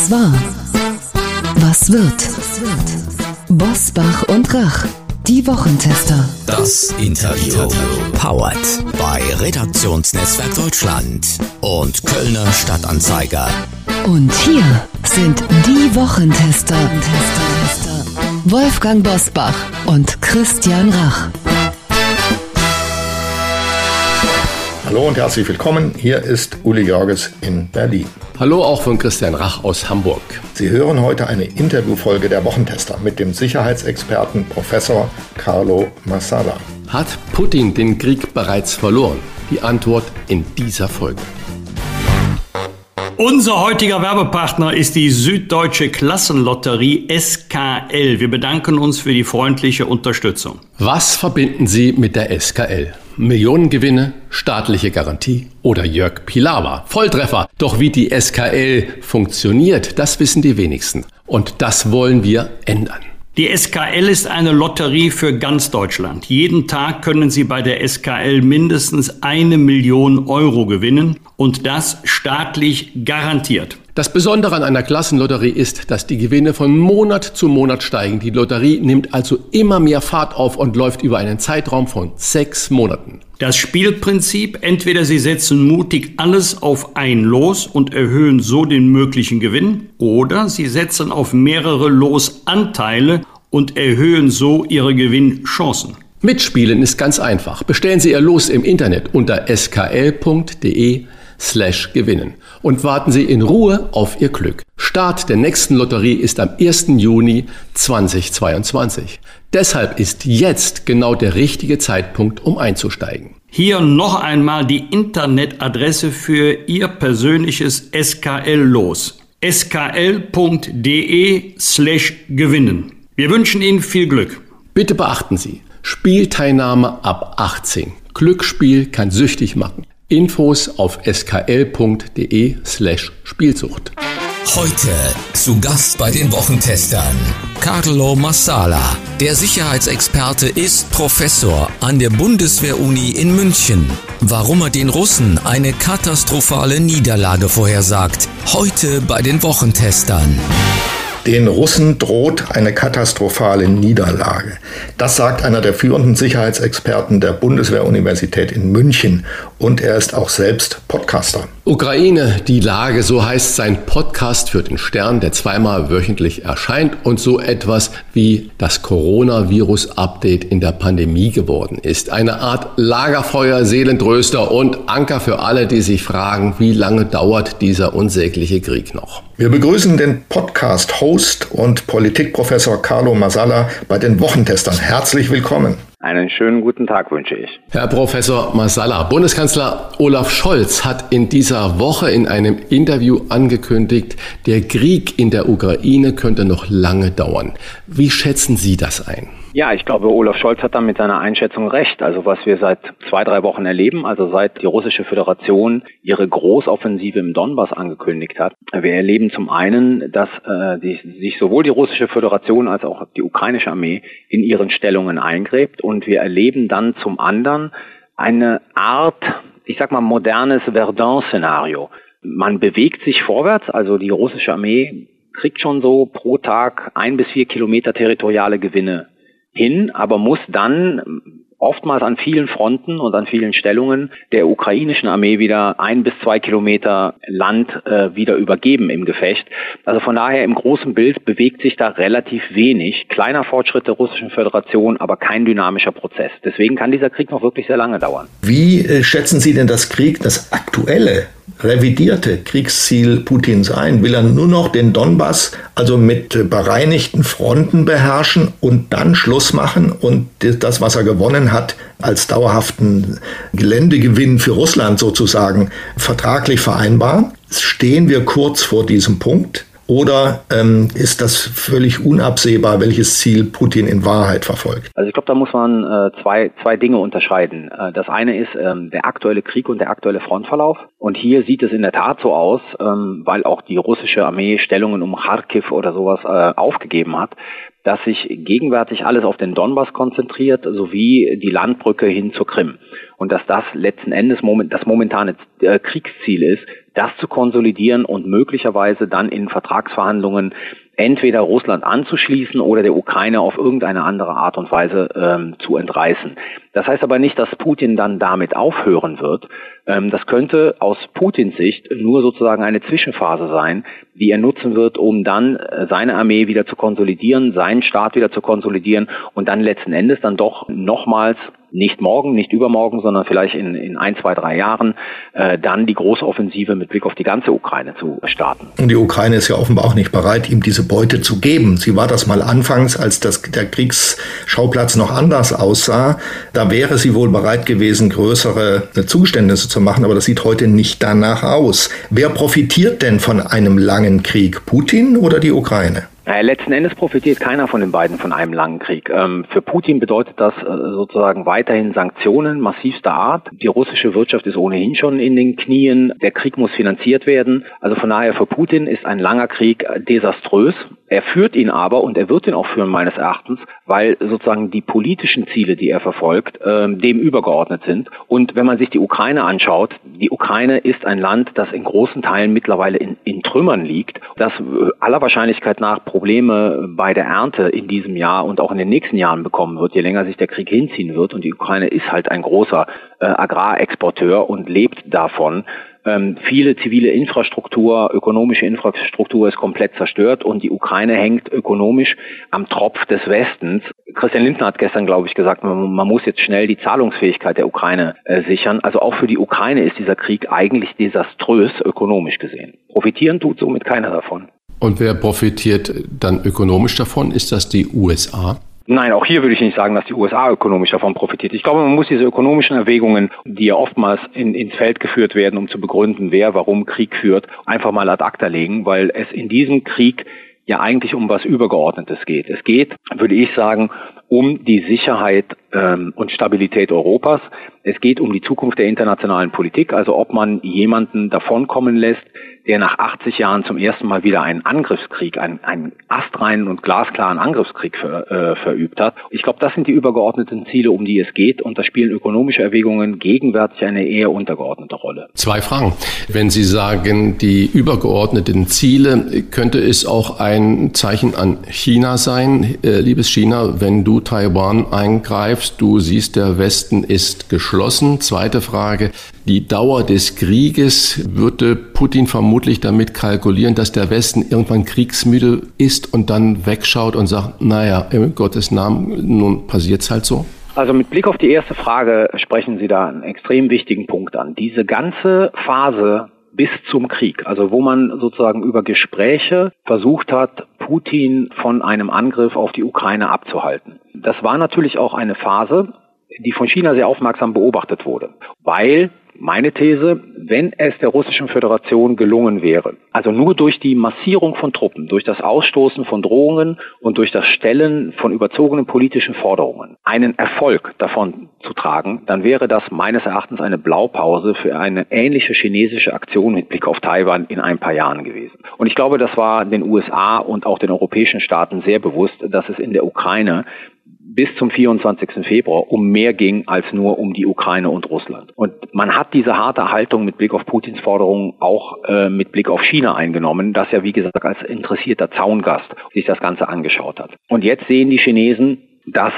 Was war? Was wird? Bosbach und Rach, die Wochentester. Das Interview. Powered bei Redaktionsnetzwerk Deutschland und Kölner Stadtanzeiger. Und hier sind die Wochentester. Wolfgang Bosbach und Christian Rach. Hallo und herzlich willkommen. Hier ist Uli Jorges in Berlin. Hallo auch von Christian Rach aus Hamburg. Sie hören heute eine Interviewfolge der Wochentester mit dem Sicherheitsexperten Professor Carlo Massala. Hat Putin den Krieg bereits verloren? Die Antwort in dieser Folge. Unser heutiger Werbepartner ist die Süddeutsche Klassenlotterie SKL. Wir bedanken uns für die freundliche Unterstützung. Was verbinden Sie mit der SKL? Millionengewinne, staatliche Garantie oder Jörg Pilawa. Volltreffer. Doch wie die SKL funktioniert, das wissen die wenigsten. Und das wollen wir ändern. Die SKL ist eine Lotterie für ganz Deutschland. Jeden Tag können Sie bei der SKL mindestens eine Million Euro gewinnen und das staatlich garantiert. Das Besondere an einer Klassenlotterie ist, dass die Gewinne von Monat zu Monat steigen. Die Lotterie nimmt also immer mehr Fahrt auf und läuft über einen Zeitraum von sechs Monaten. Das Spielprinzip, entweder Sie setzen mutig alles auf ein Los und erhöhen so den möglichen Gewinn, oder Sie setzen auf mehrere Losanteile und erhöhen so Ihre Gewinnchancen. Mitspielen ist ganz einfach. Bestellen Sie Ihr Los im Internet unter skl.de slash gewinnen und warten Sie in Ruhe auf Ihr Glück. Start der nächsten Lotterie ist am 1. Juni 2022. Deshalb ist jetzt genau der richtige Zeitpunkt, um einzusteigen. Hier noch einmal die Internetadresse für Ihr persönliches SKL-Los. skl.de slash gewinnen. Wir wünschen Ihnen viel Glück. Bitte beachten Sie, Spielteilnahme ab 18. Glücksspiel kann süchtig machen. Infos auf skl.de slash Spielsucht. Heute zu Gast bei den Wochentestern Carlo Massala. Der Sicherheitsexperte ist Professor an der Bundeswehr-Uni in München. Warum er den Russen eine katastrophale Niederlage vorhersagt. Heute bei den Wochentestern. Den Russen droht eine katastrophale Niederlage. Das sagt einer der führenden Sicherheitsexperten der Bundeswehr-Universität in München und er ist auch selbst Podcaster. Ukraine, die Lage, so heißt sein Podcast für den Stern, der zweimal wöchentlich erscheint und so etwas wie das Coronavirus-Update in der Pandemie geworden ist. Eine Art Lagerfeuer, Seelentröster und Anker für alle, die sich fragen, wie lange dauert dieser unsägliche Krieg noch. Wir begrüßen den Podcast-Host und Politikprofessor Carlo Masala bei den Wochentestern. Herzlich willkommen. Einen schönen guten Tag wünsche ich. Herr Professor Masala, Bundeskanzler Olaf Scholz hat in dieser Woche in einem Interview angekündigt, der Krieg in der Ukraine könnte noch lange dauern. Wie schätzen Sie das ein? Ja, ich glaube, Olaf Scholz hat da mit seiner Einschätzung recht. Also was wir seit zwei, drei Wochen erleben, also seit die russische Föderation ihre Großoffensive im Donbass angekündigt hat. Wir erleben zum einen, dass äh, die, sich sowohl die russische Föderation als auch die ukrainische Armee in ihren Stellungen eingräbt. Und wir erleben dann zum anderen eine Art, ich sag mal, modernes Verdun-Szenario. Man bewegt sich vorwärts, also die russische Armee kriegt schon so pro Tag ein bis vier Kilometer territoriale Gewinne hin, aber muss dann oftmals an vielen Fronten und an vielen Stellungen der ukrainischen Armee wieder ein bis zwei Kilometer Land äh, wieder übergeben im Gefecht. Also von daher im großen Bild bewegt sich da relativ wenig. Kleiner Fortschritt der russischen Föderation, aber kein dynamischer Prozess. Deswegen kann dieser Krieg noch wirklich sehr lange dauern. Wie äh, schätzen Sie denn das Krieg, das aktuelle revidierte Kriegsziel Putins ein? Will er nur noch den Donbass also mit bereinigten Fronten beherrschen und dann Schluss machen und das, was er gewonnen hat, als dauerhaften Geländegewinn für Russland sozusagen vertraglich vereinbaren? Stehen wir kurz vor diesem Punkt? Oder ähm, ist das völlig unabsehbar, welches Ziel Putin in Wahrheit verfolgt? Also ich glaube, da muss man äh, zwei, zwei Dinge unterscheiden. Äh, das eine ist ähm, der aktuelle Krieg und der aktuelle Frontverlauf. Und hier sieht es in der Tat so aus, ähm, weil auch die russische Armee Stellungen um Kharkiv oder sowas äh, aufgegeben hat, dass sich gegenwärtig alles auf den Donbass konzentriert, sowie die Landbrücke hin zur Krim. Und dass das letzten Endes das momentane äh, Kriegsziel ist, das zu konsolidieren und möglicherweise dann in Vertragsverhandlungen entweder Russland anzuschließen oder der Ukraine auf irgendeine andere Art und Weise ähm, zu entreißen. Das heißt aber nicht, dass Putin dann damit aufhören wird. Ähm, das könnte aus Putins Sicht nur sozusagen eine Zwischenphase sein, die er nutzen wird, um dann äh, seine Armee wieder zu konsolidieren, seinen Staat wieder zu konsolidieren und dann letzten Endes dann doch nochmals nicht morgen, nicht übermorgen, sondern vielleicht in, in ein, zwei, drei Jahren äh, dann die große Offensive mit Blick auf die ganze Ukraine zu starten. Und die Ukraine ist ja offenbar auch nicht bereit, ihm diese Beute zu geben. Sie war das mal anfangs, als das, der Kriegsschauplatz noch anders aussah. Da wäre sie wohl bereit gewesen, größere Zugeständnisse zu machen, aber das sieht heute nicht danach aus. Wer profitiert denn von einem langen Krieg? Putin oder die Ukraine? Naja, letzten Endes profitiert keiner von den beiden von einem langen Krieg. Ähm, für Putin bedeutet das äh, sozusagen weiterhin Sanktionen massivster Art. Die russische Wirtschaft ist ohnehin schon in den Knien. Der Krieg muss finanziert werden. Also von daher für Putin ist ein langer Krieg desaströs. Er führt ihn aber und er wird ihn auch führen meines Erachtens, weil sozusagen die politischen Ziele, die er verfolgt, ähm, dem übergeordnet sind. Und wenn man sich die Ukraine anschaut, die Ukraine ist ein Land, das in großen Teilen mittlerweile in, in Trümmern liegt, das aller Wahrscheinlichkeit nach Probleme bei der Ernte in diesem Jahr und auch in den nächsten Jahren bekommen wird, je länger sich der Krieg hinziehen wird. Und die Ukraine ist halt ein großer äh, Agrarexporteur und lebt davon. Ähm, viele zivile Infrastruktur, ökonomische Infrastruktur ist komplett zerstört und die Ukraine hängt ökonomisch am Tropf des Westens. Christian Lindner hat gestern, glaube ich, gesagt, man, man muss jetzt schnell die Zahlungsfähigkeit der Ukraine äh, sichern. Also auch für die Ukraine ist dieser Krieg eigentlich desaströs ökonomisch gesehen. Profitieren tut somit keiner davon. Und wer profitiert dann ökonomisch davon? Ist das die USA? Nein, auch hier würde ich nicht sagen, dass die USA ökonomisch davon profitiert. Ich glaube, man muss diese ökonomischen Erwägungen, die ja oftmals in, ins Feld geführt werden, um zu begründen, wer warum Krieg führt, einfach mal ad acta legen, weil es in diesem Krieg ja eigentlich um was Übergeordnetes geht. Es geht, würde ich sagen, um die Sicherheit ähm, und Stabilität Europas. Es geht um die Zukunft der internationalen Politik, also ob man jemanden davonkommen lässt, der nach 80 Jahren zum ersten Mal wieder einen Angriffskrieg, einen, einen astreinen und glasklaren Angriffskrieg ver, äh, verübt hat. Ich glaube, das sind die übergeordneten Ziele, um die es geht. Und da spielen ökonomische Erwägungen gegenwärtig eine eher untergeordnete Rolle. Zwei Fragen. Wenn Sie sagen, die übergeordneten Ziele, könnte es auch ein Zeichen an China sein, äh, liebes China, wenn du Taiwan eingreifst, du siehst, der Westen ist geschlossen. Zweite Frage, die Dauer des Krieges würde Putin vermutlich damit kalkulieren, dass der Westen irgendwann kriegsmüde ist und dann wegschaut und sagt, naja, im Gottes Namen, nun passiert's halt so? Also mit Blick auf die erste Frage sprechen Sie da einen extrem wichtigen Punkt an. Diese ganze Phase bis zum Krieg, also wo man sozusagen über Gespräche versucht hat, Putin von einem Angriff auf die Ukraine abzuhalten. Das war natürlich auch eine Phase, die von China sehr aufmerksam beobachtet wurde, weil meine These, wenn es der Russischen Föderation gelungen wäre, also nur durch die Massierung von Truppen, durch das Ausstoßen von Drohungen und durch das Stellen von überzogenen politischen Forderungen, einen Erfolg davon zu tragen, dann wäre das meines Erachtens eine Blaupause für eine ähnliche chinesische Aktion mit Blick auf Taiwan in ein paar Jahren gewesen. Und ich glaube, das war den USA und auch den europäischen Staaten sehr bewusst, dass es in der Ukraine bis zum 24. Februar um mehr ging als nur um die Ukraine und Russland. Und man hat diese harte Haltung mit Blick auf Putins Forderungen auch äh, mit Blick auf China eingenommen, das ja wie gesagt als interessierter Zaungast sich das Ganze angeschaut hat. Und jetzt sehen die Chinesen, dass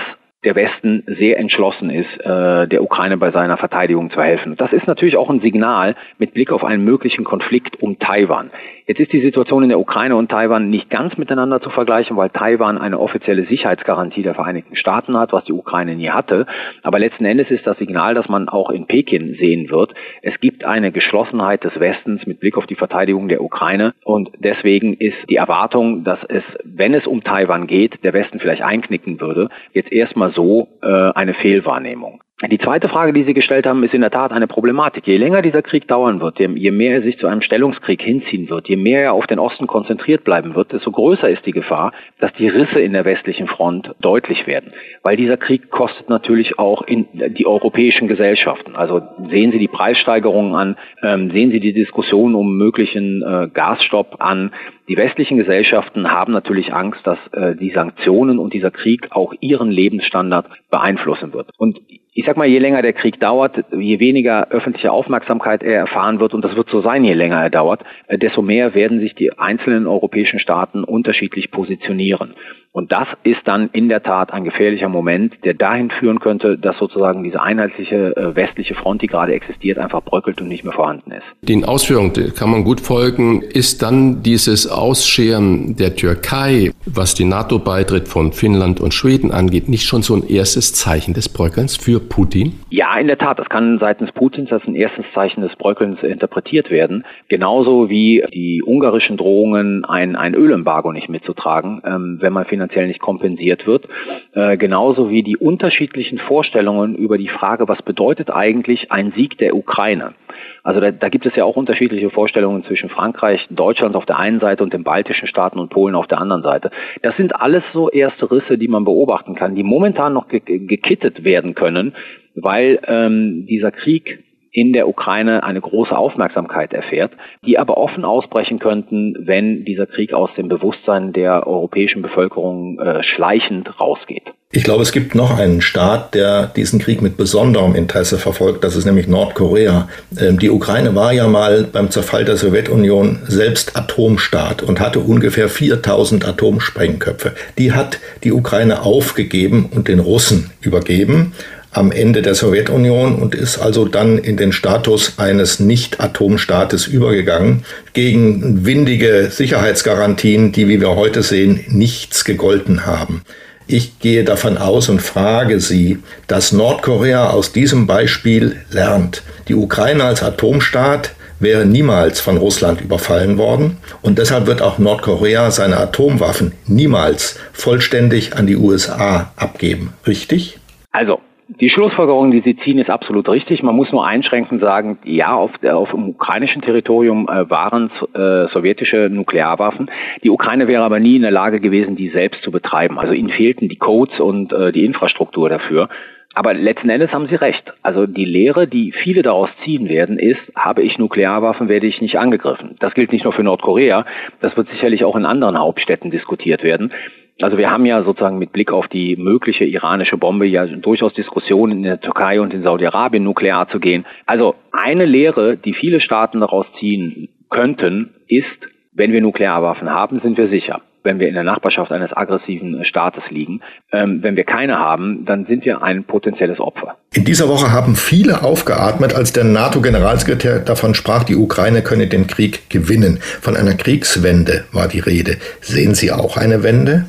der Westen sehr entschlossen ist, äh, der Ukraine bei seiner Verteidigung zu helfen. Das ist natürlich auch ein Signal mit Blick auf einen möglichen Konflikt um Taiwan. Jetzt ist die Situation in der Ukraine und Taiwan nicht ganz miteinander zu vergleichen, weil Taiwan eine offizielle Sicherheitsgarantie der Vereinigten Staaten hat, was die Ukraine nie hatte. Aber letzten Endes ist das Signal, das man auch in Peking sehen wird. Es gibt eine Geschlossenheit des Westens mit Blick auf die Verteidigung der Ukraine und deswegen ist die Erwartung, dass es, wenn es um Taiwan geht, der Westen vielleicht einknicken würde, jetzt erstmal so äh, eine Fehlwahrnehmung. Die zweite Frage, die Sie gestellt haben, ist in der Tat eine Problematik. Je länger dieser Krieg dauern wird, je mehr er sich zu einem Stellungskrieg hinziehen wird, je mehr er auf den Osten konzentriert bleiben wird, desto größer ist die Gefahr, dass die Risse in der westlichen Front deutlich werden. Weil dieser Krieg kostet natürlich auch in die europäischen Gesellschaften. Also sehen Sie die Preissteigerungen an, ähm, sehen Sie die Diskussion um möglichen äh, Gasstopp an. Die westlichen Gesellschaften haben natürlich Angst, dass äh, die Sanktionen und dieser Krieg auch ihren Lebensstandard beeinflussen wird. Und ich sag mal, je länger der Krieg dauert, je weniger öffentliche Aufmerksamkeit er erfahren wird, und das wird so sein, je länger er dauert, äh, desto mehr werden sich die einzelnen europäischen Staaten unterschiedlich positionieren. Und das ist dann in der Tat ein gefährlicher Moment, der dahin führen könnte, dass sozusagen diese einheitliche äh, westliche Front, die gerade existiert, einfach bröckelt und nicht mehr vorhanden ist. Den Ausführungen kann man gut folgen. Ist dann dieses Ausscheren der Türkei, was die NATO-Beitritt von Finnland und Schweden angeht, nicht schon so ein erstes Zeichen des Bröckelns für Putin? Ja, in der Tat. Das kann seitens Putins als ein erstes Zeichen des Bröckelns interpretiert werden. Genauso wie die ungarischen Drohungen, ein, ein Ölembargo nicht mitzutragen, ähm, wenn man finanziell nicht kompensiert wird. Äh, genauso wie die unterschiedlichen Vorstellungen über die Frage, was bedeutet eigentlich ein Sieg der Ukraine. Also da, da gibt es ja auch unterschiedliche Vorstellungen zwischen Frankreich, Deutschland auf der einen Seite und den baltischen Staaten und Polen auf der anderen Seite. Das sind alles so erste Risse, die man beobachten kann, die momentan noch ge gekittet werden können, weil ähm, dieser Krieg in der Ukraine eine große Aufmerksamkeit erfährt, die aber offen ausbrechen könnten, wenn dieser Krieg aus dem Bewusstsein der europäischen Bevölkerung äh, schleichend rausgeht. Ich glaube, es gibt noch einen Staat, der diesen Krieg mit besonderem Interesse verfolgt. Das ist nämlich Nordkorea. Ähm, die Ukraine war ja mal beim Zerfall der Sowjetunion selbst Atomstaat und hatte ungefähr 4000 Atomsprengköpfe. Die hat die Ukraine aufgegeben und den Russen übergeben am Ende der Sowjetunion und ist also dann in den Status eines Nicht-Atomstaates übergegangen, gegen windige Sicherheitsgarantien, die, wie wir heute sehen, nichts gegolten haben. Ich gehe davon aus und frage Sie, dass Nordkorea aus diesem Beispiel lernt. Die Ukraine als Atomstaat wäre niemals von Russland überfallen worden und deshalb wird auch Nordkorea seine Atomwaffen niemals vollständig an die USA abgeben. Richtig? Also, die Schlussfolgerung, die Sie ziehen, ist absolut richtig. Man muss nur einschränkend sagen, ja, auf, auf dem ukrainischen Territorium äh, waren äh, sowjetische Nuklearwaffen. Die Ukraine wäre aber nie in der Lage gewesen, die selbst zu betreiben. Also ihnen fehlten die Codes und äh, die Infrastruktur dafür. Aber letzten Endes haben Sie recht. Also die Lehre, die viele daraus ziehen werden, ist, habe ich Nuklearwaffen, werde ich nicht angegriffen. Das gilt nicht nur für Nordkorea, das wird sicherlich auch in anderen Hauptstädten diskutiert werden. Also wir haben ja sozusagen mit Blick auf die mögliche iranische Bombe ja durchaus Diskussionen in der Türkei und in Saudi-Arabien nuklear zu gehen. Also eine Lehre, die viele Staaten daraus ziehen könnten, ist, wenn wir Nuklearwaffen haben, sind wir sicher wenn wir in der Nachbarschaft eines aggressiven Staates liegen. Ähm, wenn wir keine haben, dann sind wir ein potenzielles Opfer. In dieser Woche haben viele aufgeatmet, als der NATO-Generalsekretär davon sprach, die Ukraine könne den Krieg gewinnen. Von einer Kriegswende war die Rede. Sehen Sie auch eine Wende?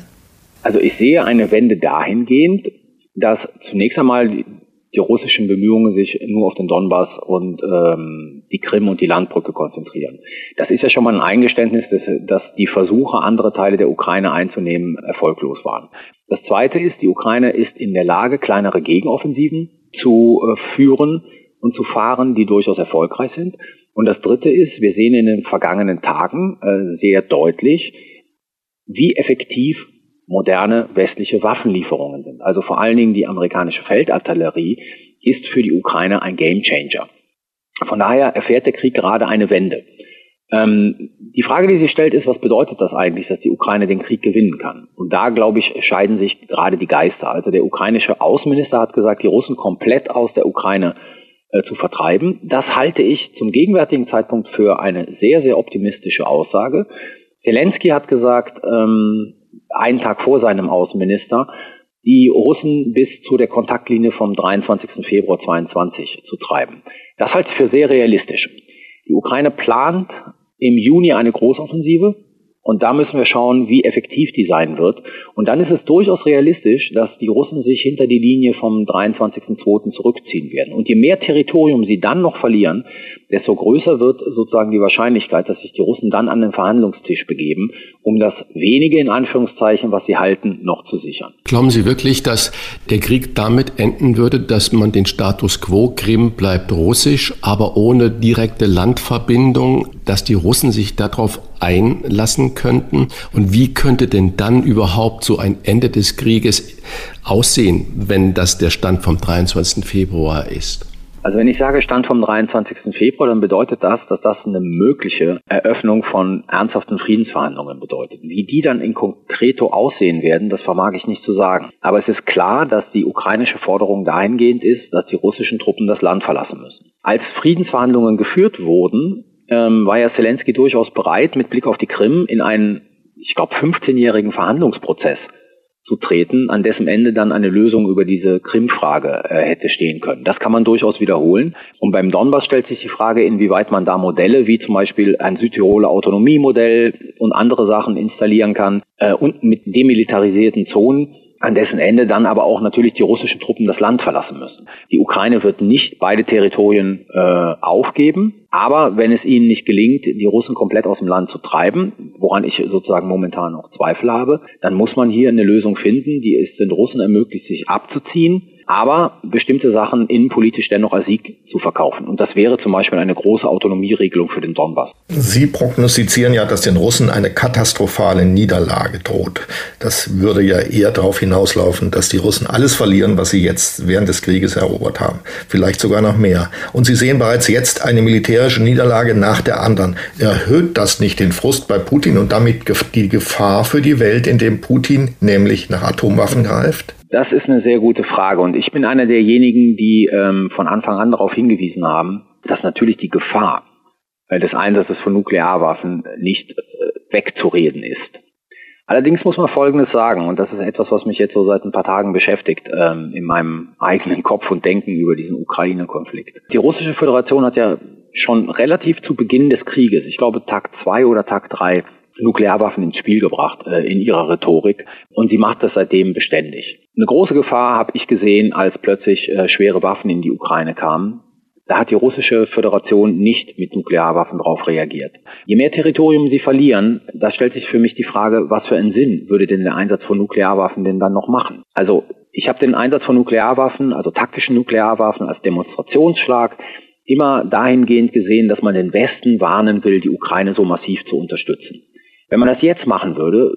Also ich sehe eine Wende dahingehend, dass zunächst einmal die russischen Bemühungen sich nur auf den Donbass und ähm, die Krim und die Landbrücke konzentrieren. Das ist ja schon mal ein Eingeständnis, dass, dass die Versuche, andere Teile der Ukraine einzunehmen, erfolglos waren. Das Zweite ist, die Ukraine ist in der Lage, kleinere Gegenoffensiven zu äh, führen und zu fahren, die durchaus erfolgreich sind. Und das Dritte ist, wir sehen in den vergangenen Tagen äh, sehr deutlich, wie effektiv moderne westliche Waffenlieferungen sind. Also vor allen Dingen die amerikanische Feldartillerie ist für die Ukraine ein Gamechanger. Von daher erfährt der Krieg gerade eine Wende. Ähm, die Frage, die sich stellt, ist, was bedeutet das eigentlich, dass die Ukraine den Krieg gewinnen kann? Und da, glaube ich, scheiden sich gerade die Geister. Also der ukrainische Außenminister hat gesagt, die Russen komplett aus der Ukraine äh, zu vertreiben. Das halte ich zum gegenwärtigen Zeitpunkt für eine sehr, sehr optimistische Aussage. Zelensky hat gesagt, ähm, einen Tag vor seinem Außenminister, die Russen bis zu der Kontaktlinie vom 23. Februar 22 zu treiben. Das halte ich für sehr realistisch. Die Ukraine plant im Juni eine Großoffensive Und da müssen wir schauen, wie effektiv die sein wird. Und dann ist es durchaus realistisch, dass die Russen sich hinter die Linie vom 23.02. zurückziehen werden. Und je mehr Territorium sie dann noch verlieren, desto größer wird sozusagen die Wahrscheinlichkeit, dass sich die Russen dann an den Verhandlungstisch begeben, um das wenige in Anführungszeichen, was sie halten, noch zu sichern. Glauben Sie wirklich, dass der Krieg damit enden würde, dass man den Status quo, Krim bleibt russisch, aber ohne direkte Landverbindung, dass die Russen sich darauf einlassen könnten? Und wie könnte denn dann überhaupt so ein Ende des Krieges aussehen, wenn das der Stand vom 23. Februar ist? Also wenn ich sage Stand vom 23. Februar, dann bedeutet das, dass das eine mögliche Eröffnung von ernsthaften Friedensverhandlungen bedeutet. Wie die dann in konkreto aussehen werden, das vermag ich nicht zu sagen. Aber es ist klar, dass die ukrainische Forderung dahingehend ist, dass die russischen Truppen das Land verlassen müssen. Als Friedensverhandlungen geführt wurden, ähm, war ja Zelensky durchaus bereit, mit Blick auf die Krim in einen, ich glaube, 15-jährigen Verhandlungsprozess zu treten, an dessen Ende dann eine Lösung über diese Krim-Frage äh, hätte stehen können. Das kann man durchaus wiederholen. Und beim Donbass stellt sich die Frage, inwieweit man da Modelle wie zum Beispiel ein Südtiroler Autonomiemodell und andere Sachen installieren kann äh, und mit demilitarisierten Zonen an dessen Ende dann aber auch natürlich die russischen Truppen das Land verlassen müssen. Die Ukraine wird nicht beide Territorien äh, aufgeben, aber wenn es ihnen nicht gelingt, die Russen komplett aus dem Land zu treiben, woran ich sozusagen momentan noch Zweifel habe, dann muss man hier eine Lösung finden, die es den Russen ermöglicht, sich abzuziehen aber bestimmte Sachen innenpolitisch dennoch als Sieg zu verkaufen. Und das wäre zum Beispiel eine große Autonomieregelung für den Donbass. Sie prognostizieren ja, dass den Russen eine katastrophale Niederlage droht. Das würde ja eher darauf hinauslaufen, dass die Russen alles verlieren, was sie jetzt während des Krieges erobert haben. Vielleicht sogar noch mehr. Und Sie sehen bereits jetzt eine militärische Niederlage nach der anderen. Erhöht das nicht den Frust bei Putin und damit die Gefahr für die Welt, indem Putin nämlich nach Atomwaffen greift? Das ist eine sehr gute Frage und ich bin einer derjenigen, die ähm, von Anfang an darauf hingewiesen haben, dass natürlich die Gefahr äh, des Einsatzes von Nuklearwaffen nicht äh, wegzureden ist. Allerdings muss man Folgendes sagen, und das ist etwas, was mich jetzt so seit ein paar Tagen beschäftigt, ähm, in meinem eigenen Kopf und Denken über diesen Ukraine-Konflikt. Die russische Föderation hat ja schon relativ zu Beginn des Krieges, ich glaube Tag zwei oder Tag drei, Nuklearwaffen ins Spiel gebracht äh, in ihrer Rhetorik und sie macht das seitdem beständig. Eine große Gefahr habe ich gesehen, als plötzlich äh, schwere Waffen in die Ukraine kamen. Da hat die russische Föderation nicht mit Nuklearwaffen darauf reagiert. Je mehr Territorium sie verlieren, da stellt sich für mich die Frage, was für einen Sinn würde denn der Einsatz von Nuklearwaffen denn dann noch machen? Also ich habe den Einsatz von Nuklearwaffen, also taktischen Nuklearwaffen als Demonstrationsschlag immer dahingehend gesehen, dass man den Westen warnen will, die Ukraine so massiv zu unterstützen. Wenn man das jetzt machen würde,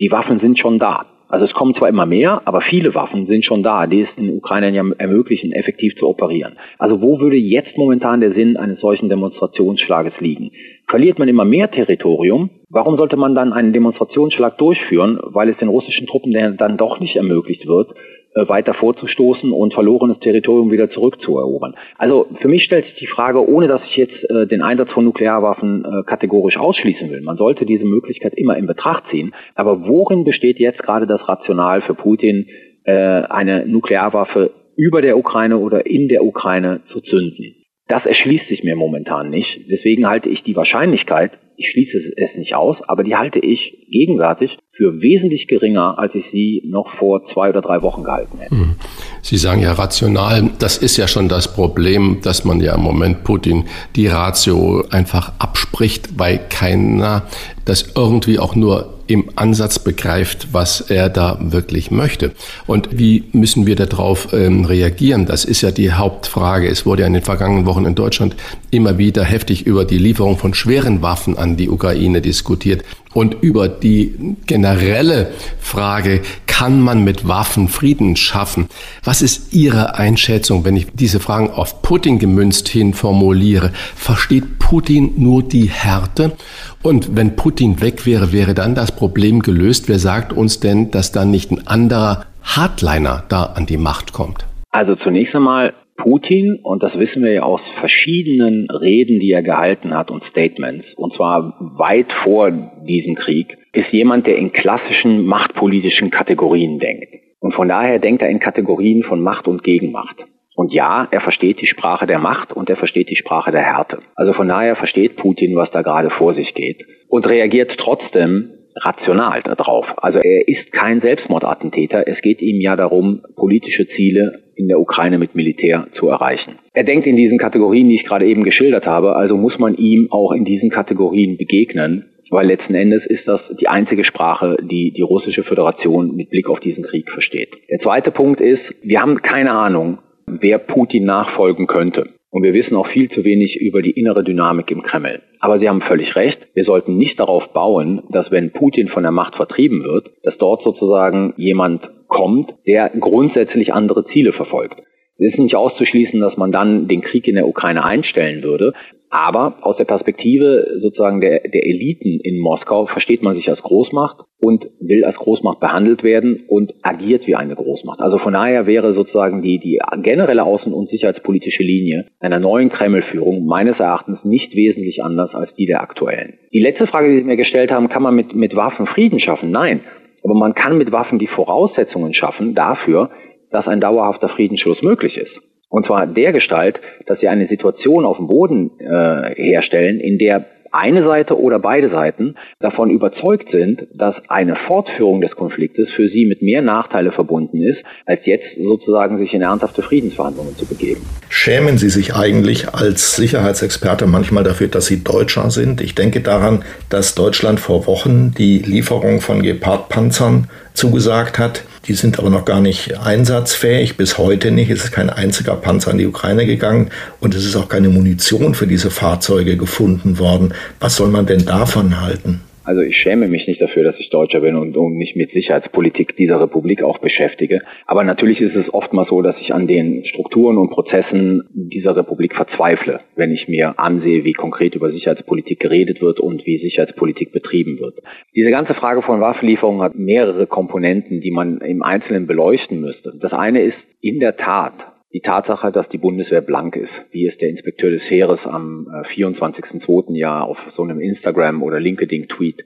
die Waffen sind schon da. Also es kommen zwar immer mehr, aber viele Waffen sind schon da, die es den Ukrainern ja ermöglichen, effektiv zu operieren. Also wo würde jetzt momentan der Sinn eines solchen Demonstrationsschlages liegen? Verliert man immer mehr Territorium, warum sollte man dann einen Demonstrationsschlag durchführen, weil es den russischen Truppen dann doch nicht ermöglicht wird, weiter vorzustoßen und verlorenes Territorium wieder zurückzuerobern. Also für mich stellt sich die Frage, ohne dass ich jetzt äh, den Einsatz von Nuklearwaffen äh, kategorisch ausschließen will, man sollte diese Möglichkeit immer in Betracht ziehen, aber worin besteht jetzt gerade das Rational für Putin, äh, eine Nuklearwaffe über der Ukraine oder in der Ukraine zu zünden? Das erschließt sich mir momentan nicht. Deswegen halte ich die Wahrscheinlichkeit, ich schließe es nicht aus, aber die halte ich gegenwärtig für wesentlich geringer, als ich sie noch vor zwei oder drei Wochen gehalten hätte. Hm. Sie sagen ja rational, das ist ja schon das Problem, dass man ja im Moment Putin die Ratio einfach abspricht, weil keiner das irgendwie auch nur im Ansatz begreift, was er da wirklich möchte. Und wie müssen wir darauf ähm, reagieren? Das ist ja die Hauptfrage. Es wurde ja in den vergangenen Wochen in Deutschland immer wieder heftig über die Lieferung von schweren Waffen an die Ukraine diskutiert und über die generelle Frage, kann man mit Waffen Frieden schaffen? Was ist Ihre Einschätzung, wenn ich diese Fragen auf Putin gemünzt hin formuliere? Versteht Putin nur die Härte? Und wenn Putin weg wäre, wäre dann das Problem gelöst? Wer sagt uns denn, dass dann nicht ein anderer Hardliner da an die Macht kommt? Also zunächst einmal Putin, und das wissen wir ja aus verschiedenen Reden, die er gehalten hat und Statements, und zwar weit vor diesem Krieg, ist jemand, der in klassischen machtpolitischen Kategorien denkt. Und von daher denkt er in Kategorien von Macht und Gegenmacht. Und ja, er versteht die Sprache der Macht und er versteht die Sprache der Härte. Also von daher versteht Putin, was da gerade vor sich geht. und reagiert trotzdem rational darauf. Also er ist kein Selbstmordattentäter. Es geht ihm ja darum, politische Ziele in der Ukraine mit Militär zu erreichen. Er denkt in diesen Kategorien, die ich gerade eben geschildert habe, also muss man ihm auch in diesen Kategorien begegnen, weil letzten Endes ist das die einzige Sprache, die die russische Föderation mit Blick auf diesen Krieg versteht. Der zweite Punkt ist, wir haben keine Ahnung, wer Putin nachfolgen könnte. Und wir wissen auch viel zu wenig über die innere Dynamik im Kreml. Aber Sie haben völlig recht. Wir sollten nicht darauf bauen, dass wenn Putin von der Macht vertrieben wird, dass dort sozusagen jemand kommt, der grundsätzlich andere Ziele verfolgt. Es ist nicht auszuschließen, dass man dann den Krieg in der Ukraine einstellen würde. Aber aus der Perspektive sozusagen der, der Eliten in Moskau versteht man sich als Großmacht und will als Großmacht behandelt werden und agiert wie eine Großmacht. Also von daher wäre sozusagen die, die generelle außen- und sicherheitspolitische Linie einer neuen Kreml-Führung meines Erachtens nicht wesentlich anders als die der aktuellen. Die letzte Frage, die Sie mir gestellt haben, kann man mit, mit Waffen Frieden schaffen? Nein. Aber man kann mit Waffen die Voraussetzungen schaffen dafür, dass ein dauerhafter Friedensschluss möglich ist. Und zwar der Gestalt, dass sie eine Situation auf dem Boden äh, herstellen, in der eine Seite oder beide Seiten davon überzeugt sind, dass eine Fortführung des Konfliktes für sie mit mehr Nachteile verbunden ist, als jetzt sozusagen sich in ernsthafte Friedensverhandlungen zu begeben. Schämen Sie sich eigentlich als Sicherheitsexperte manchmal dafür, dass Sie Deutscher sind? Ich denke daran, dass Deutschland vor Wochen die Lieferung von Gepard-Panzern zugesagt hat. Die sind aber noch gar nicht einsatzfähig, bis heute nicht. Es ist kein einziger Panzer an die Ukraine gegangen und es ist auch keine Munition für diese Fahrzeuge gefunden worden. Was soll man denn davon halten? Also ich schäme mich nicht dafür, dass ich Deutscher bin und, und mich mit Sicherheitspolitik dieser Republik auch beschäftige. Aber natürlich ist es oftmals so, dass ich an den Strukturen und Prozessen dieser Republik verzweifle, wenn ich mir ansehe, wie konkret über Sicherheitspolitik geredet wird und wie Sicherheitspolitik betrieben wird. Diese ganze Frage von Waffenlieferungen hat mehrere Komponenten, die man im Einzelnen beleuchten müsste. Das eine ist in der Tat die Tatsache, dass die Bundeswehr blank ist, wie es der Inspekteur des Heeres am 24.02. Äh, Jahr auf so einem Instagram- oder LinkedIn-Tweet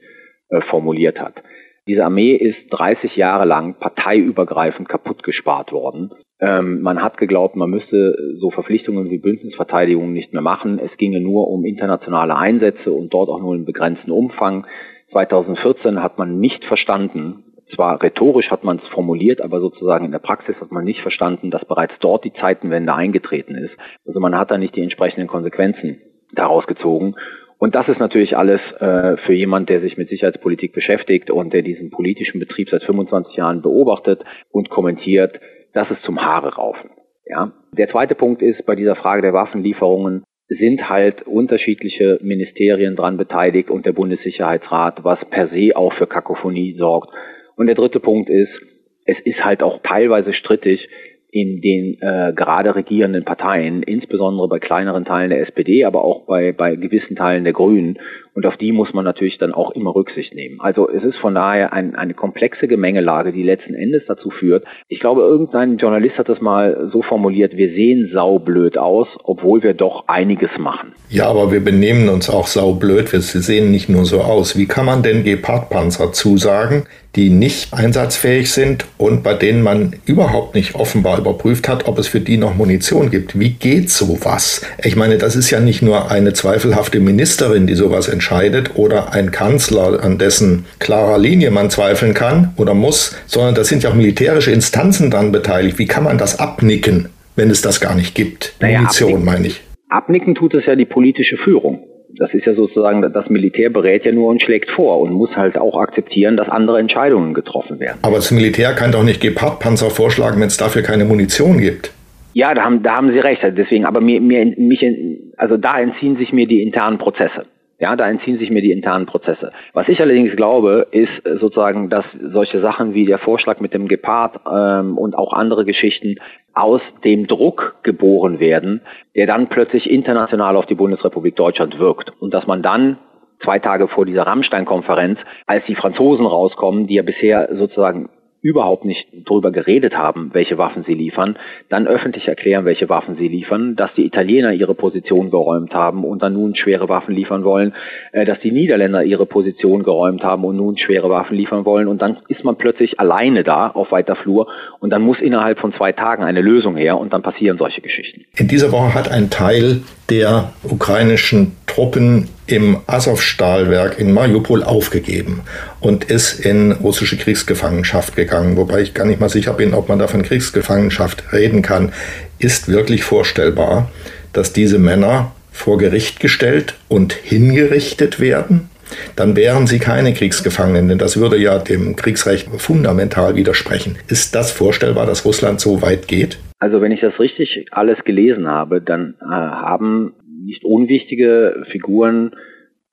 äh, formuliert hat. Diese Armee ist 30 Jahre lang parteiübergreifend kaputt gespart worden. Ähm, man hat geglaubt, man müsste so Verpflichtungen wie Bündnisverteidigung nicht mehr machen. Es ginge nur um internationale Einsätze und dort auch nur in begrenzten Umfang. 2014 hat man nicht verstanden, zwar rhetorisch hat man es formuliert, aber sozusagen in der Praxis hat man nicht verstanden, dass bereits dort die Zeitenwende eingetreten ist. Also man hat da nicht die entsprechenden Konsequenzen daraus gezogen. Und das ist natürlich alles äh, für jemand, der sich mit Sicherheitspolitik beschäftigt und der diesen politischen Betrieb seit 25 Jahren beobachtet und kommentiert, das ist zum Haare raufen. Ja. Der zweite Punkt ist bei dieser Frage der Waffenlieferungen sind halt unterschiedliche Ministerien dran beteiligt und der Bundessicherheitsrat, was per se auch für Kakophonie sorgt. Und der dritte Punkt ist, es ist halt auch teilweise strittig, in den äh, gerade regierenden Parteien, insbesondere bei kleineren Teilen der SPD, aber auch bei, bei gewissen Teilen der Grünen. Und auf die muss man natürlich dann auch immer Rücksicht nehmen. Also es ist von daher ein, eine komplexe Gemengelage, die letzten Endes dazu führt. Ich glaube, irgendein Journalist hat das mal so formuliert, wir sehen saublöd aus, obwohl wir doch einiges machen. Ja, aber wir benehmen uns auch saublöd. Wir sehen nicht nur so aus. Wie kann man denn Gepard-Panzer zusagen, die nicht einsatzfähig sind und bei denen man überhaupt nicht offenbar überprüft hat, ob es für die noch Munition gibt. Wie geht sowas? Ich meine, das ist ja nicht nur eine zweifelhafte Ministerin, die sowas entscheidet oder ein Kanzler, an dessen klarer Linie man zweifeln kann oder muss, sondern da sind ja auch militärische Instanzen dran beteiligt. Wie kann man das abnicken, wenn es das gar nicht gibt? Naja, Munition meine ich. Abnicken tut es ja die politische Führung. Das ist ja sozusagen, das Militär berät ja nur und schlägt vor und muss halt auch akzeptieren, dass andere Entscheidungen getroffen werden. Aber das Militär kann doch nicht Gepard-Panzer vorschlagen, wenn es dafür keine Munition gibt. Ja, da haben, da haben Sie recht. Deswegen, aber mir, mir, mich, also da entziehen sich mir die internen Prozesse. Ja, da entziehen sich mir die internen Prozesse. Was ich allerdings glaube, ist sozusagen, dass solche Sachen wie der Vorschlag mit dem Gepard ähm, und auch andere Geschichten aus dem Druck geboren werden, der dann plötzlich international auf die Bundesrepublik Deutschland wirkt. Und dass man dann zwei Tage vor dieser Rammstein-Konferenz, als die Franzosen rauskommen, die ja bisher sozusagen überhaupt nicht darüber geredet haben, welche Waffen sie liefern, dann öffentlich erklären, welche Waffen sie liefern, dass die Italiener ihre Position geräumt haben und dann nun schwere Waffen liefern wollen, äh, dass die Niederländer ihre Position geräumt haben und nun schwere Waffen liefern wollen und dann ist man plötzlich alleine da auf weiter Flur und dann muss innerhalb von zwei Tagen eine Lösung her und dann passieren solche Geschichten. In dieser Woche hat ein Teil der ukrainischen Truppen im Azov-Stahlwerk in Mariupol aufgegeben und ist in russische Kriegsgefangenschaft gegangen. Wobei ich gar nicht mal sicher bin, ob man da von Kriegsgefangenschaft reden kann. Ist wirklich vorstellbar, dass diese Männer vor Gericht gestellt und hingerichtet werden? Dann wären sie keine Kriegsgefangenen, denn das würde ja dem Kriegsrecht fundamental widersprechen. Ist das vorstellbar, dass Russland so weit geht? Also wenn ich das richtig alles gelesen habe, dann äh, haben nicht unwichtige Figuren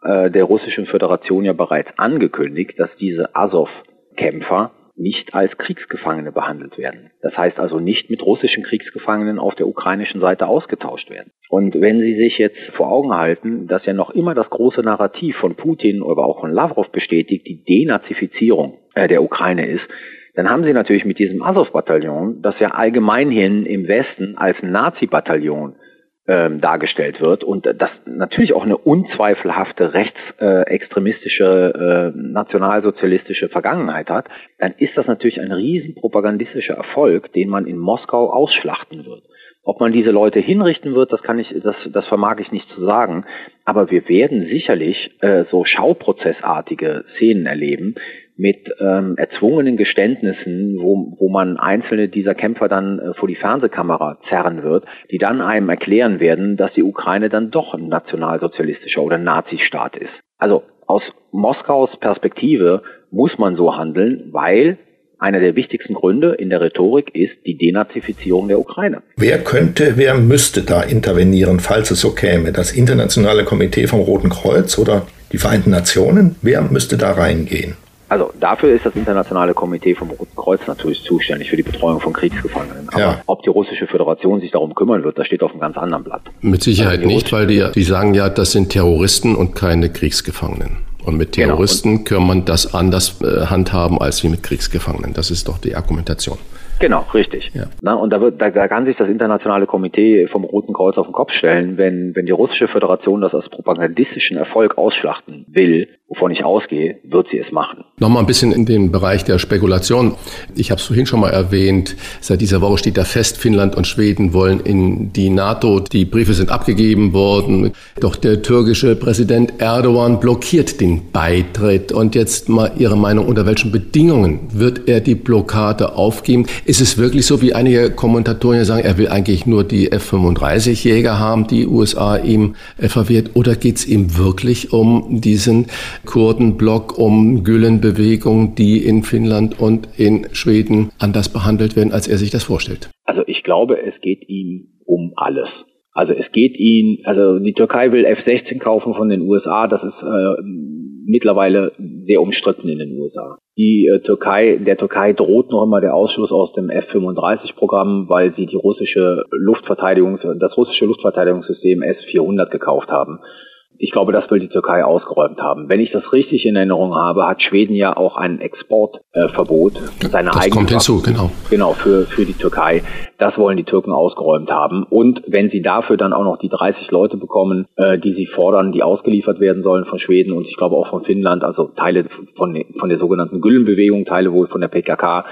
äh, der Russischen Föderation ja bereits angekündigt, dass diese Azov-Kämpfer nicht als Kriegsgefangene behandelt werden. Das heißt also nicht mit russischen Kriegsgefangenen auf der ukrainischen Seite ausgetauscht werden. Und wenn Sie sich jetzt vor Augen halten, dass ja noch immer das große Narrativ von Putin oder auch von Lavrov bestätigt, die Denazifizierung äh, der Ukraine ist, dann haben Sie natürlich mit diesem Azov-Bataillon, das ja allgemeinhin im Westen als Nazi-Bataillon ähm, dargestellt wird und das natürlich auch eine unzweifelhafte rechtsextremistische, äh, nationalsozialistische Vergangenheit hat, dann ist das natürlich ein riesen propagandistischer Erfolg, den man in Moskau ausschlachten wird. Ob man diese Leute hinrichten wird, das kann ich, das, das vermag ich nicht zu sagen. Aber wir werden sicherlich äh, so Schauprozessartige Szenen erleben, mit ähm, erzwungenen Geständnissen, wo, wo man einzelne dieser Kämpfer dann äh, vor die Fernsehkamera zerren wird, die dann einem erklären werden, dass die Ukraine dann doch ein nationalsozialistischer oder Nazistaat ist. Also aus Moskaus Perspektive muss man so handeln, weil einer der wichtigsten Gründe in der Rhetorik ist die Denazifizierung der Ukraine. Wer könnte, wer müsste da intervenieren, falls es so käme? Das Internationale Komitee vom Roten Kreuz oder die Vereinten Nationen? Wer müsste da reingehen? Also dafür ist das Internationale Komitee vom Roten Kreuz natürlich zuständig für die Betreuung von Kriegsgefangenen. Aber ja. ob die Russische Föderation sich darum kümmern wird, das steht auf einem ganz anderen Blatt. Mit Sicherheit also nicht, weil die, die sagen ja, das sind Terroristen und keine Kriegsgefangenen. Und mit genau. Terroristen genau. kann man das anders äh, handhaben als wie mit Kriegsgefangenen. Das ist doch die Argumentation. Genau, richtig. Ja. Na, und da, wird, da, da kann sich das internationale Komitee vom Roten Kreuz auf den Kopf stellen, wenn, wenn die russische Föderation das als propagandistischen Erfolg ausschlachten will, wovon ich ausgehe, wird sie es machen. Nochmal ein bisschen in den Bereich der Spekulation. Ich habe es vorhin schon mal erwähnt, seit dieser Woche steht da fest, Finnland und Schweden wollen in die NATO. Die Briefe sind abgegeben worden. Doch der türkische Präsident Erdogan blockiert den Beitritt. Und jetzt mal Ihre Meinung, unter welchen Bedingungen wird er die Blockade aufgeben? Ist es wirklich so, wie einige Kommentatoren ja sagen, er will eigentlich nur die F-35-Jäger haben, die USA ihm verwehrt? Oder geht es ihm wirklich um diesen Kurdenblock, um Gülen-Bewegung, die in Finnland und in Schweden anders behandelt werden, als er sich das vorstellt? Also ich glaube, es geht ihm um alles. Also es geht ihm, also die Türkei will F-16 kaufen von den USA, das ist äh, mittlerweile sehr umstritten in den USA. Die äh, Türkei, der Türkei droht noch immer der Ausschluss aus dem F-35-Programm, weil sie die russische Luftverteidigungs, das russische Luftverteidigungssystem S-400 gekauft haben. Ich glaube, das will die Türkei ausgeräumt haben. Wenn ich das richtig in Erinnerung habe, hat Schweden ja auch ein Exportverbot. Äh, seine das kommt hinzu, genau. Genau, für, für die Türkei. Das wollen die Türken ausgeräumt haben. Und wenn sie dafür dann auch noch die 30 Leute bekommen, äh, die sie fordern, die ausgeliefert werden sollen von Schweden und ich glaube auch von Finnland, also Teile von, von der sogenannten Güllenbewegung, Teile wohl von der PKK,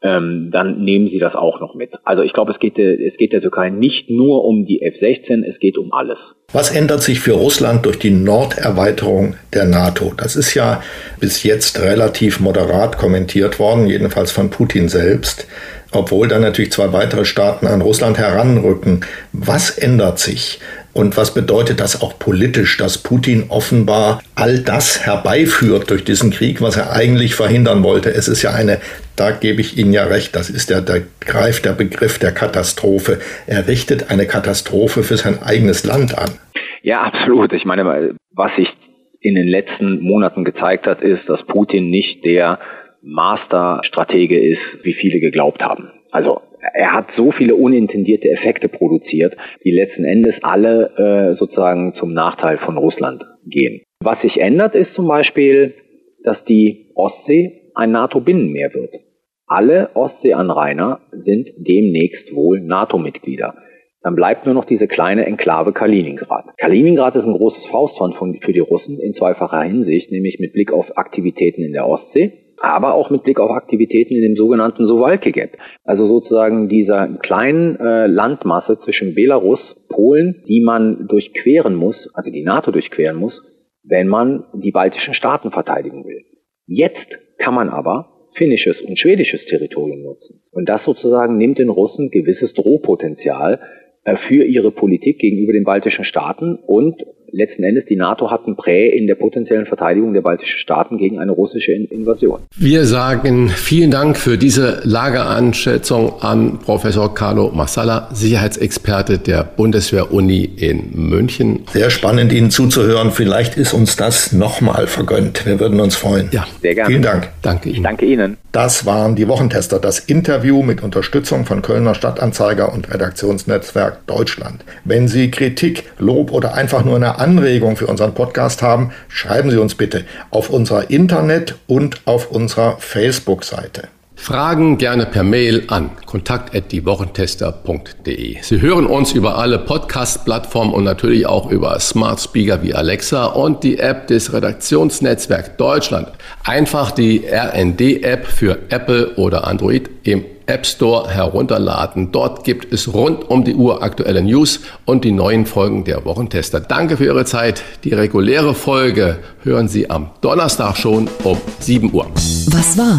ähm, dann nehmen sie das auch noch mit. Also ich glaube, es geht, es geht der Türkei nicht nur um die F-16, es geht um alles. Was ändert sich für Russland durch die Norderweiterung der NATO? Das ist ja bis jetzt relativ moderat kommentiert worden, jedenfalls von Putin selbst, obwohl dann natürlich zwei weitere Staaten an Russland heranrücken. Was ändert sich? Und was bedeutet das auch politisch, dass Putin offenbar all das herbeiführt durch diesen Krieg, was er eigentlich verhindern wollte? Es ist ja eine, da gebe ich Ihnen ja recht, das ist ja, der greift der Begriff der Katastrophe. Er richtet eine Katastrophe für sein eigenes Land an. Ja, absolut. Ich meine, was sich in den letzten Monaten gezeigt hat, ist, dass Putin nicht der Masterstratege ist, wie viele geglaubt haben. Also er hat so viele unintendierte Effekte produziert, die letzten Endes alle äh, sozusagen zum Nachteil von Russland gehen. Was sich ändert, ist zum Beispiel, dass die Ostsee ein NATO-Binnenmeer wird. Alle Ostseeanrainer sind demnächst wohl NATO-Mitglieder. Dann bleibt nur noch diese kleine Enklave Kaliningrad. Kaliningrad ist ein großes Faustpfand für die Russen in zweifacher Hinsicht, nämlich mit Blick auf Aktivitäten in der Ostsee aber auch mit Blick auf Aktivitäten in dem sogenannten Sowalke Gap. Also sozusagen dieser kleinen äh, Landmasse zwischen Belarus, Polen, die man durchqueren muss, also die NATO durchqueren muss, wenn man die baltischen Staaten verteidigen will. Jetzt kann man aber finnisches und schwedisches Territorium nutzen. Und das sozusagen nimmt den Russen gewisses Drohpotenzial äh, für ihre Politik gegenüber den baltischen Staaten und letzten Endes die NATO hat ein Prä in der potenziellen Verteidigung der baltischen Staaten gegen eine russische Invasion. Wir sagen vielen Dank für diese Lageanschätzung an Professor Carlo Massala, Sicherheitsexperte der Bundeswehr-Uni in München. Sehr spannend, Ihnen zuzuhören. Vielleicht ist uns das nochmal vergönnt. Wir würden uns freuen. Ja, sehr gerne. Vielen Dank. Danke Ihnen. Danke Ihnen. Das waren die Wochentester, das Interview mit Unterstützung von Kölner Stadtanzeiger und Redaktionsnetzwerk Deutschland. Wenn Sie Kritik, Lob oder einfach nur eine Anregung für unseren Podcast haben, schreiben Sie uns bitte auf unserer Internet- und auf unserer Facebook-Seite. Fragen gerne per Mail an kontakt@diewochentester.de. Sie hören uns über alle Podcast-Plattformen und natürlich auch über Smart Speaker wie Alexa und die App des Redaktionsnetzwerk Deutschland. Einfach die RND-App für Apple oder Android im App Store herunterladen. Dort gibt es rund um die Uhr aktuelle News und die neuen Folgen der Wochentester. Danke für Ihre Zeit. Die reguläre Folge hören Sie am Donnerstag schon um 7 Uhr. Was war?